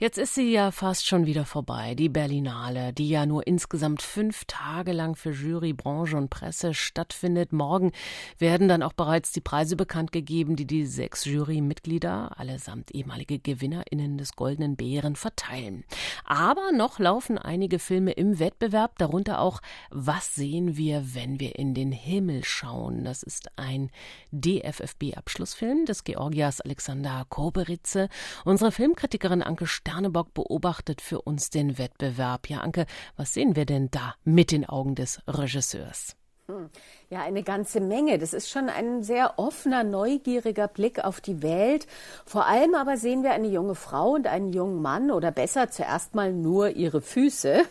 Jetzt ist sie ja fast schon wieder vorbei, die Berlinale, die ja nur insgesamt fünf Tage lang für Jury, Branche und Presse stattfindet. Morgen werden dann auch bereits die Preise bekannt gegeben, die die sechs Jurymitglieder, allesamt ehemalige GewinnerInnen des Goldenen Bären, verteilen. Aber noch laufen einige Filme im Wettbewerb, darunter auch Was sehen wir, wenn wir in den Himmel schauen? Das ist ein DFFB-Abschlussfilm des Georgias Alexander Koberitze. Unsere Filmkritikerin Anke Sternebock beobachtet für uns den Wettbewerb. Ja, Anke, was sehen wir denn da mit den Augen des Regisseurs? Hm. Ja, eine ganze Menge. Das ist schon ein sehr offener, neugieriger Blick auf die Welt. Vor allem aber sehen wir eine junge Frau und einen jungen Mann oder besser zuerst mal nur ihre Füße.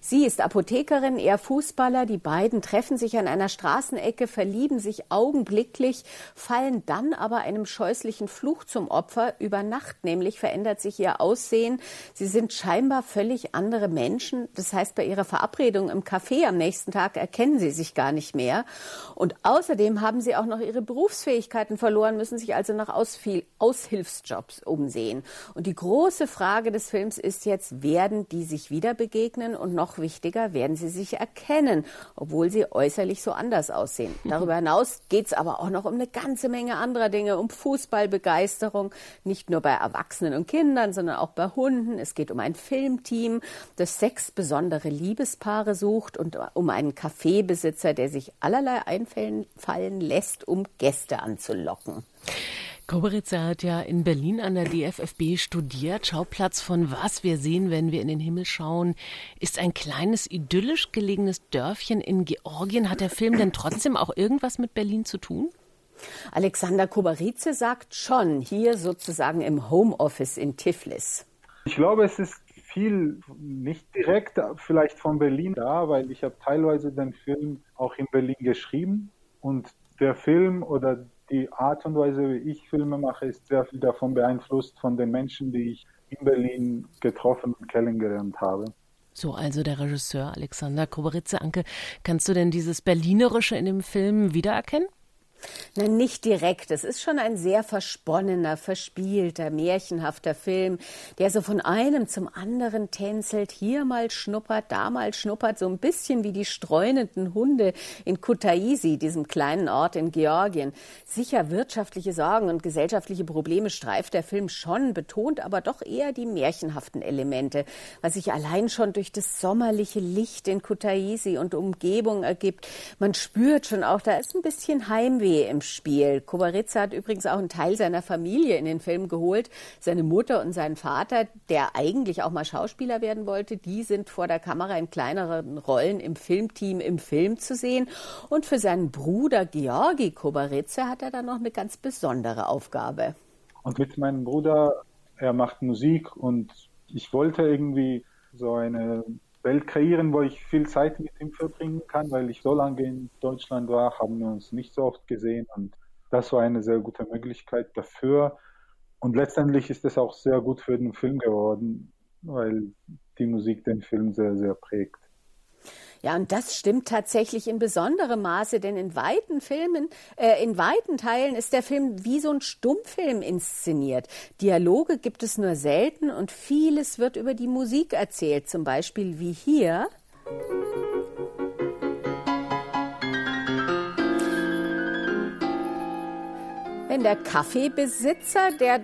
Sie ist Apothekerin, er Fußballer. Die beiden treffen sich an einer Straßenecke, verlieben sich augenblicklich, fallen dann aber einem scheußlichen Fluch zum Opfer. Über Nacht nämlich verändert sich ihr Aussehen. Sie sind scheinbar völlig andere Menschen. Das heißt, bei ihrer Verabredung im Café am nächsten Tag erkennen sie sich gar nicht mehr. Und außerdem haben sie auch noch ihre Berufsfähigkeiten verloren, müssen sich also nach Aushilfsjobs umsehen. Und die große Frage des Films ist jetzt, werden die sich wieder begegnen? Und noch wichtiger, werden sie sich erkennen, obwohl sie äußerlich so anders aussehen? Darüber hinaus geht es aber auch noch um eine ganze Menge anderer Dinge, um Fußballbegeisterung, nicht nur bei Erwachsenen und Kindern, sondern auch bei Hunden. Es geht um ein Filmteam, das sechs besondere Liebespaare sucht und um einen Kaffeebesitzer, der sich allerlei einfallen lässt, um Gäste anzulocken. Koberitzer hat ja in Berlin an der DFFB studiert. Schauplatz von Was wir sehen, wenn wir in den Himmel schauen, ist ein kleines idyllisch gelegenes Dörfchen in Georgien. Hat der Film denn trotzdem auch irgendwas mit Berlin zu tun? Alexander Kobarice sagt schon, hier sozusagen im Homeoffice in Tiflis. Ich glaube, es ist viel nicht direkt vielleicht von Berlin da, weil ich habe teilweise den Film auch in Berlin geschrieben und der Film oder die Art und Weise, wie ich Filme mache, ist sehr viel davon beeinflusst von den Menschen, die ich in Berlin getroffen und kennengelernt habe. So, also der Regisseur Alexander Koberitze. Anke, kannst du denn dieses Berlinerische in dem Film wiedererkennen? Nein, nicht direkt. Es ist schon ein sehr versponnener, verspielter, märchenhafter Film, der so von einem zum anderen tänzelt, hier mal schnuppert, da mal schnuppert, so ein bisschen wie die streunenden Hunde in Kutaisi, diesem kleinen Ort in Georgien. Sicher wirtschaftliche Sorgen und gesellschaftliche Probleme streift der Film schon, betont aber doch eher die märchenhaften Elemente, was sich allein schon durch das sommerliche Licht in Kutaisi und Umgebung ergibt. Man spürt schon auch, da ist ein bisschen Heimweh im Spiel. Kobaritza hat übrigens auch einen Teil seiner Familie in den Film geholt. Seine Mutter und sein Vater, der eigentlich auch mal Schauspieler werden wollte, die sind vor der Kamera in kleineren Rollen im Filmteam im Film zu sehen. Und für seinen Bruder Georgi Kobaritza hat er dann noch eine ganz besondere Aufgabe. Und mit meinem Bruder, er macht Musik und ich wollte irgendwie so eine Welt kreieren, wo ich viel Zeit mit ihm verbringen kann, weil ich so lange in Deutschland war, haben wir uns nicht so oft gesehen und das war eine sehr gute Möglichkeit dafür. Und letztendlich ist es auch sehr gut für den Film geworden, weil die Musik den Film sehr, sehr prägt. Ja, und das stimmt tatsächlich in besonderem Maße, denn in weiten Filmen, äh, in weiten Teilen ist der Film wie so ein Stummfilm inszeniert. Dialoge gibt es nur selten und vieles wird über die Musik erzählt, zum Beispiel wie hier. Wenn der Kaffeebesitzer, der er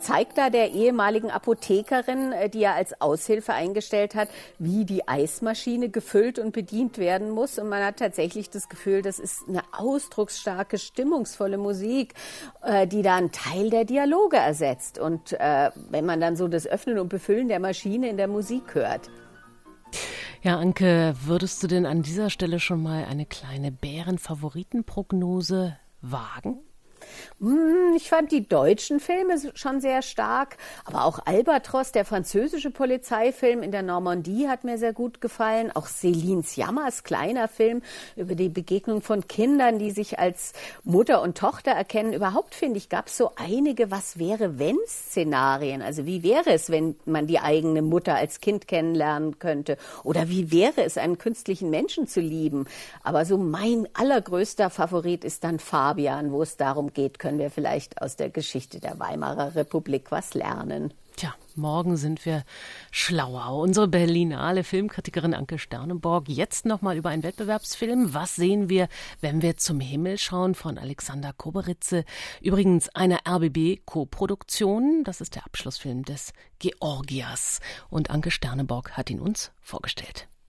zeigt da der ehemaligen Apothekerin, äh, die er als Aushilfe eingestellt hat, wie die Eismaschine gefüllt und bedient werden muss. Und man hat tatsächlich das Gefühl, das ist eine ausdrucksstarke, stimmungsvolle Musik, äh, die da einen Teil der Dialoge ersetzt. Und äh, wenn man dann so das Öffnen und Befüllen der Maschine in der Musik hört. Ja, Anke, würdest du denn an dieser Stelle schon mal eine kleine Bärenfavoritenprognose wagen? Hm, ich fand die deutschen Filme schon sehr stark, aber auch Albatros, der französische Polizeifilm in der Normandie, hat mir sehr gut gefallen. Auch Célines Jammers kleiner Film über die Begegnung von Kindern, die sich als Mutter und Tochter erkennen. Überhaupt finde ich, gab es so einige Was wäre wenn Szenarien. Also wie wäre es, wenn man die eigene Mutter als Kind kennenlernen könnte? Oder wie wäre es, einen künstlichen Menschen zu lieben? Aber so mein allergrößter Favorit ist dann Fabian, wo es darum geht, können wir vielleicht aus der Geschichte der Weimarer Republik was lernen. Tja, morgen sind wir schlauer. Unsere Berlinale Filmkritikerin Anke Sternenborg jetzt nochmal über einen Wettbewerbsfilm. Was sehen wir, wenn wir zum Himmel schauen von Alexander Koberitze? Übrigens eine RBB-Koproduktion. Das ist der Abschlussfilm des Georgias. Und Anke Sternenborg hat ihn uns vorgestellt.